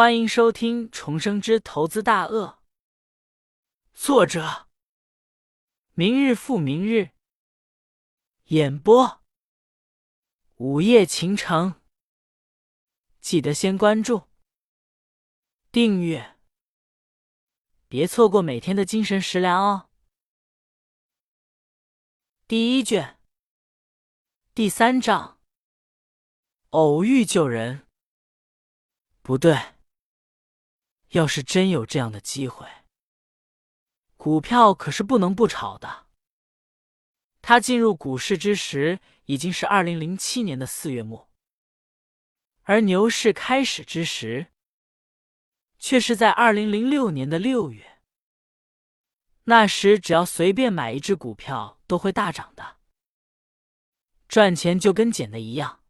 欢迎收听《重生之投资大鳄》，作者：明日复明日，演播：午夜情城。记得先关注、订阅，别错过每天的精神食粮哦。第一卷，第三章：偶遇救人。不对。要是真有这样的机会，股票可是不能不炒的。他进入股市之时已经是二零零七年的四月末，而牛市开始之时却是在二零零六年的六月。那时只要随便买一只股票都会大涨的，赚钱就跟捡的一样。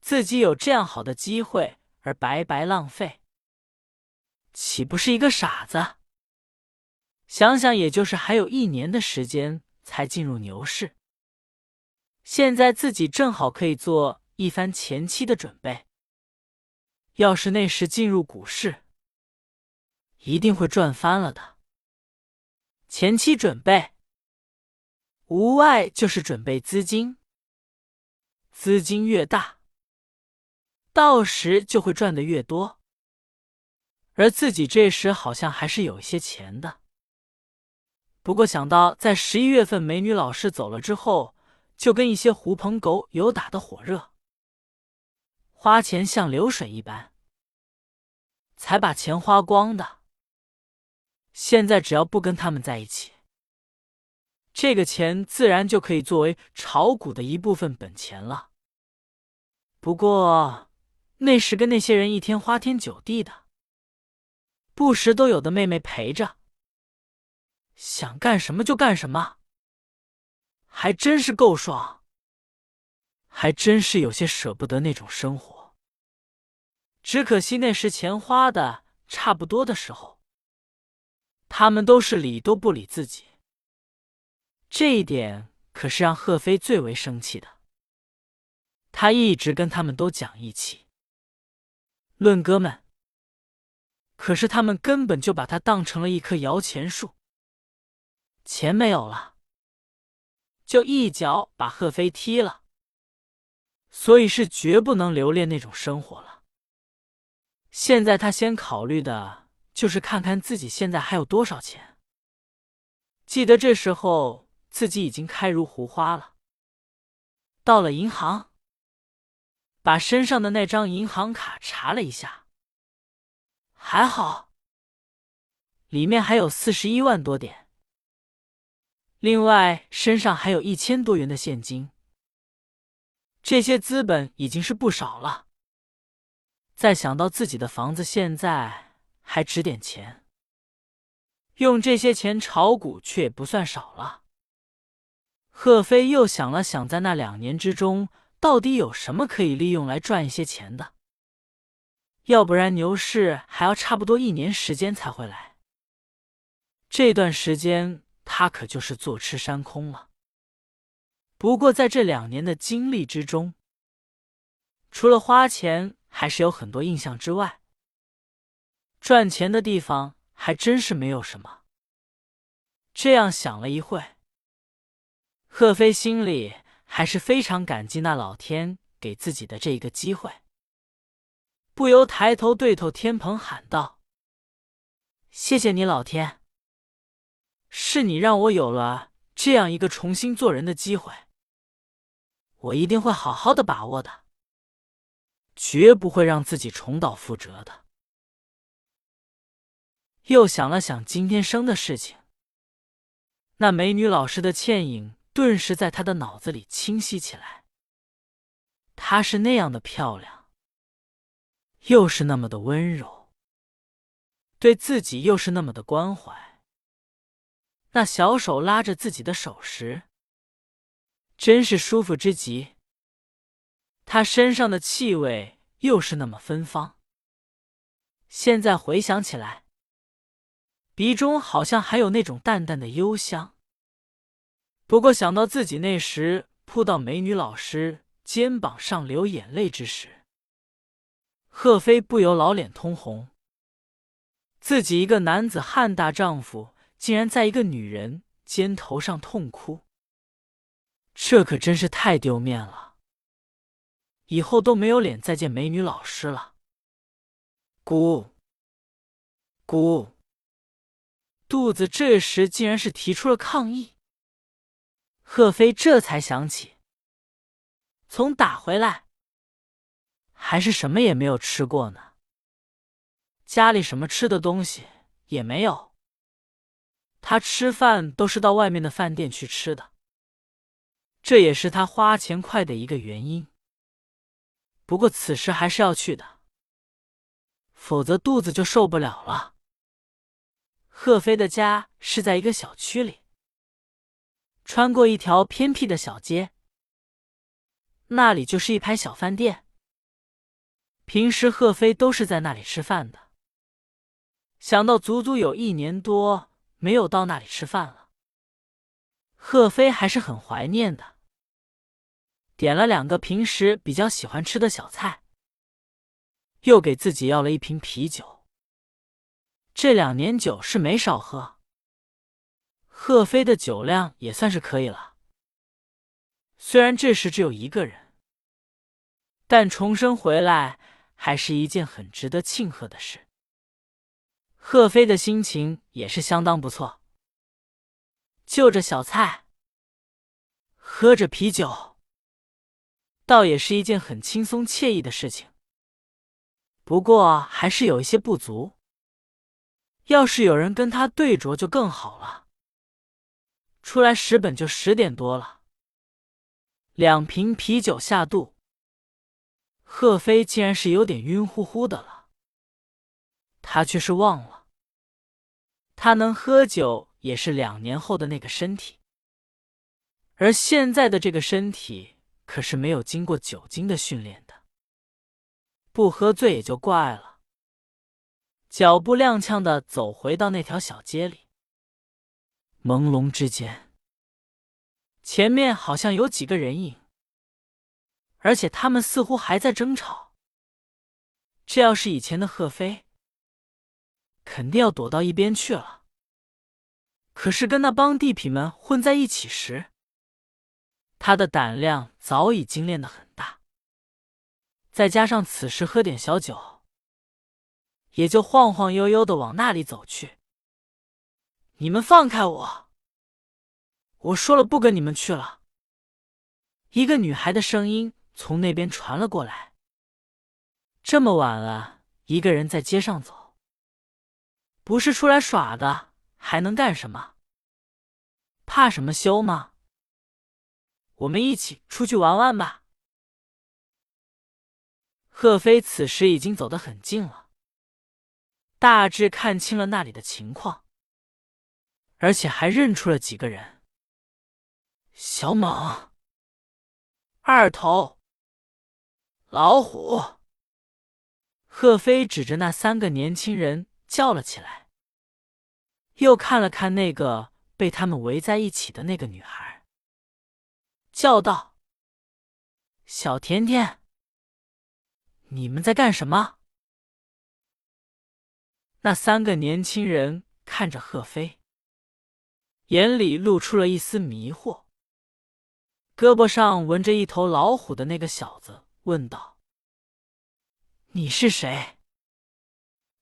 自己有这样好的机会而白白浪费。岂不是一个傻子？想想，也就是还有一年的时间才进入牛市，现在自己正好可以做一番前期的准备。要是那时进入股市，一定会赚翻了的。前期准备，无外就是准备资金，资金越大，到时就会赚的越多。而自己这时好像还是有一些钱的，不过想到在十一月份美女老师走了之后，就跟一些狐朋狗友打的火热，花钱像流水一般，才把钱花光的。现在只要不跟他们在一起，这个钱自然就可以作为炒股的一部分本钱了。不过那时跟那些人一天花天酒地的。不时都有的妹妹陪着，想干什么就干什么，还真是够爽。还真是有些舍不得那种生活。只可惜那时钱花的差不多的时候，他们都是理都不理自己。这一点可是让贺飞最为生气的。他一直跟他们都讲义气，论哥们。可是他们根本就把他当成了一棵摇钱树，钱没有了，就一脚把贺飞踢了。所以是绝不能留恋那种生活了。现在他先考虑的就是看看自己现在还有多少钱。记得这时候自己已经开如胡花了。到了银行，把身上的那张银行卡查了一下。还好，里面还有四十一万多点，另外身上还有一千多元的现金，这些资本已经是不少了。再想到自己的房子现在还值点钱，用这些钱炒股却也不算少了。贺飞又想了想，在那两年之中，到底有什么可以利用来赚一些钱的？要不然牛市还要差不多一年时间才会来，这段时间他可就是坐吃山空了。不过在这两年的经历之中，除了花钱还是有很多印象之外，赚钱的地方还真是没有什么。这样想了一会，贺飞心里还是非常感激那老天给自己的这一个机会。不由抬头对头天蓬喊道：“谢谢你，老天！是你让我有了这样一个重新做人的机会，我一定会好好的把握的，绝不会让自己重蹈覆辙的。”又想了想今天生的事情，那美女老师的倩影顿时在他的脑子里清晰起来。她是那样的漂亮。又是那么的温柔，对自己又是那么的关怀。那小手拉着自己的手时，真是舒服之极。他身上的气味又是那么芬芳。现在回想起来，鼻中好像还有那种淡淡的幽香。不过想到自己那时扑到美女老师肩膀上流眼泪之时，贺飞不由老脸通红，自己一个男子汉大丈夫，竟然在一个女人肩头上痛哭，这可真是太丢面了，以后都没有脸再见美女老师了。姑姑，肚子这时竟然是提出了抗议。贺飞这才想起，从打回来。还是什么也没有吃过呢，家里什么吃的东西也没有。他吃饭都是到外面的饭店去吃的，这也是他花钱快的一个原因。不过此时还是要去的，否则肚子就受不了了。贺飞的家是在一个小区里，穿过一条偏僻的小街，那里就是一排小饭店。平时贺飞都是在那里吃饭的。想到足足有一年多没有到那里吃饭了，贺飞还是很怀念的。点了两个平时比较喜欢吃的小菜，又给自己要了一瓶啤酒。这两年酒是没少喝，贺飞的酒量也算是可以了。虽然这时只有一个人，但重生回来。还是一件很值得庆贺的事。贺飞的心情也是相当不错，就着小菜，喝着啤酒，倒也是一件很轻松惬意的事情。不过还是有一些不足，要是有人跟他对酌就更好了。出来十本就十点多了，两瓶啤酒下肚。贺飞竟然是有点晕乎乎的了，他却是忘了，他能喝酒也是两年后的那个身体，而现在的这个身体可是没有经过酒精的训练的，不喝醉也就怪了。脚步踉跄的走回到那条小街里，朦胧之间，前面好像有几个人影。而且他们似乎还在争吵。这要是以前的贺飞，肯定要躲到一边去了。可是跟那帮地痞们混在一起时，他的胆量早已经练得很大。再加上此时喝点小酒，也就晃晃悠悠的往那里走去。你们放开我！我说了不跟你们去了。一个女孩的声音。从那边传了过来。这么晚了，一个人在街上走，不是出来耍的，还能干什么？怕什么羞吗？我们一起出去玩玩吧。贺飞此时已经走得很近了，大致看清了那里的情况，而且还认出了几个人：小猛、二头。老虎！贺飞指着那三个年轻人叫了起来，又看了看那个被他们围在一起的那个女孩，叫道：“小甜甜，你们在干什么？”那三个年轻人看着贺飞，眼里露出了一丝迷惑。胳膊上纹着一头老虎的那个小子。问道：“你是谁？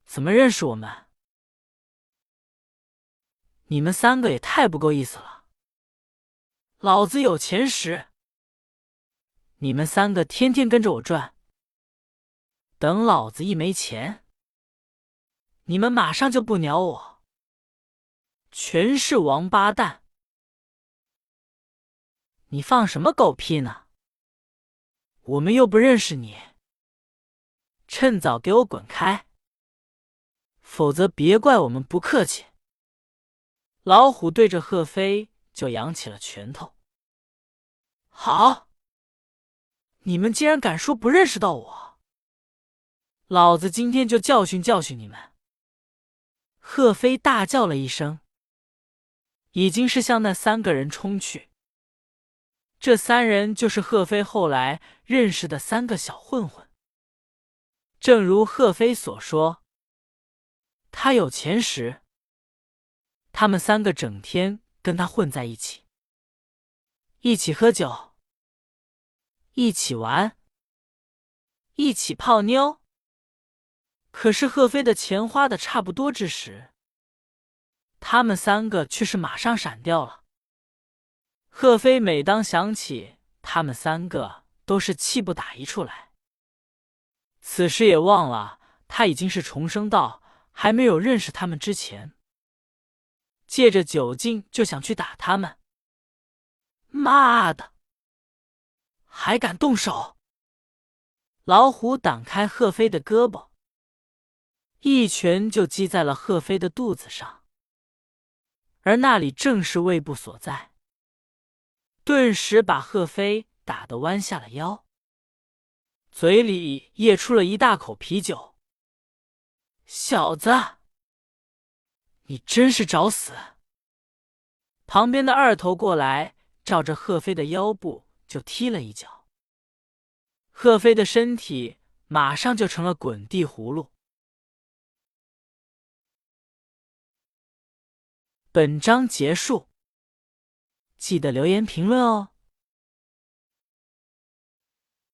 怎么认识我们？你们三个也太不够意思了！老子有钱时，你们三个天天跟着我转；等老子一没钱，你们马上就不鸟我，全是王八蛋！你放什么狗屁呢？”我们又不认识你，趁早给我滚开，否则别怪我们不客气。老虎对着贺飞就扬起了拳头。好，你们竟然敢说不认识到我，老子今天就教训教训你们！贺飞大叫了一声，已经是向那三个人冲去。这三人就是贺飞后来认识的三个小混混。正如贺飞所说，他有钱时，他们三个整天跟他混在一起，一起喝酒，一起玩，一起泡妞。可是贺飞的钱花的差不多之时，他们三个却是马上闪掉了。贺飞每当想起他们三个，都是气不打一处来。此时也忘了他已经是重生到还没有认识他们之前，借着酒劲就想去打他们。妈的，还敢动手！老虎挡开贺飞的胳膊。一拳就击在了贺飞的肚子上，而那里正是胃部所在，顿时把贺飞打得弯下了腰，嘴里咽出了一大口啤酒。小子，你真是找死！旁边的二头过来，照着贺飞的腰部就踢了一脚，贺飞的身体马上就成了滚地葫芦。本章结束，记得留言评论哦。